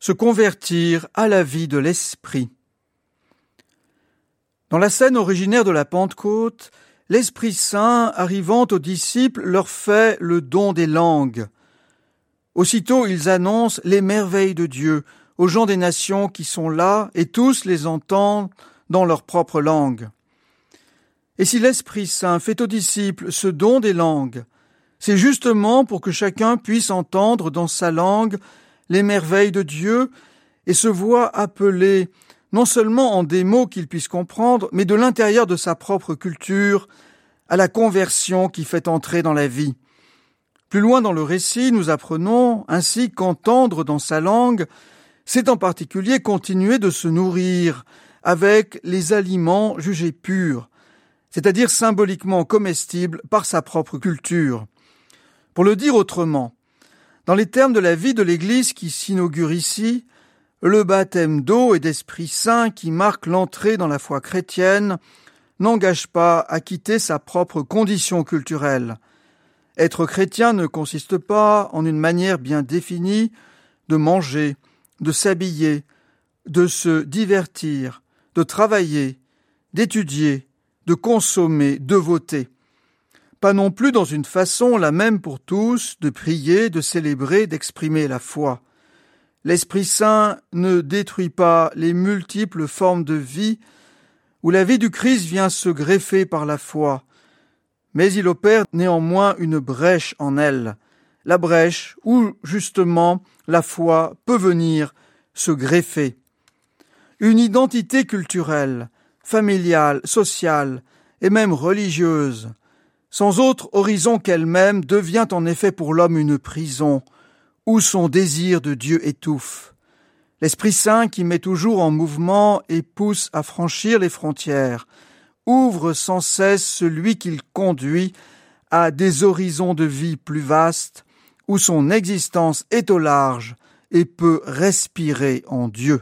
se convertir à la vie de l'Esprit. Dans la scène originaire de la Pentecôte, l'Esprit Saint, arrivant aux disciples, leur fait le don des langues. Aussitôt ils annoncent les merveilles de Dieu aux gens des nations qui sont là, et tous les entendent dans leur propre langue. Et si l'Esprit Saint fait aux disciples ce don des langues, c'est justement pour que chacun puisse entendre dans sa langue les merveilles de Dieu et se voit appelé non seulement en des mots qu'il puisse comprendre, mais de l'intérieur de sa propre culture, à la conversion qui fait entrer dans la vie. Plus loin dans le récit, nous apprenons ainsi qu'entendre dans sa langue, c'est en particulier continuer de se nourrir avec les aliments jugés purs, c'est-à-dire symboliquement comestibles par sa propre culture. Pour le dire autrement, dans les termes de la vie de l'Église qui s'inaugure ici, le baptême d'eau et d'Esprit Saint qui marque l'entrée dans la foi chrétienne n'engage pas à quitter sa propre condition culturelle. Être chrétien ne consiste pas en une manière bien définie de manger, de s'habiller, de se divertir, de travailler, d'étudier, de consommer, de voter. Pas non plus dans une façon la même pour tous de prier, de célébrer, d'exprimer la foi. L'Esprit Saint ne détruit pas les multiples formes de vie où la vie du Christ vient se greffer par la foi, mais il opère néanmoins une brèche en elle, la brèche où justement la foi peut venir se greffer. Une identité culturelle, familiale, sociale et même religieuse, sans autre horizon qu'elle-même, devient en effet pour l'homme une prison, où son désir de Dieu étouffe. L'Esprit Saint qui met toujours en mouvement et pousse à franchir les frontières, ouvre sans cesse celui qu'il conduit à des horizons de vie plus vastes, où son existence est au large et peut respirer en Dieu.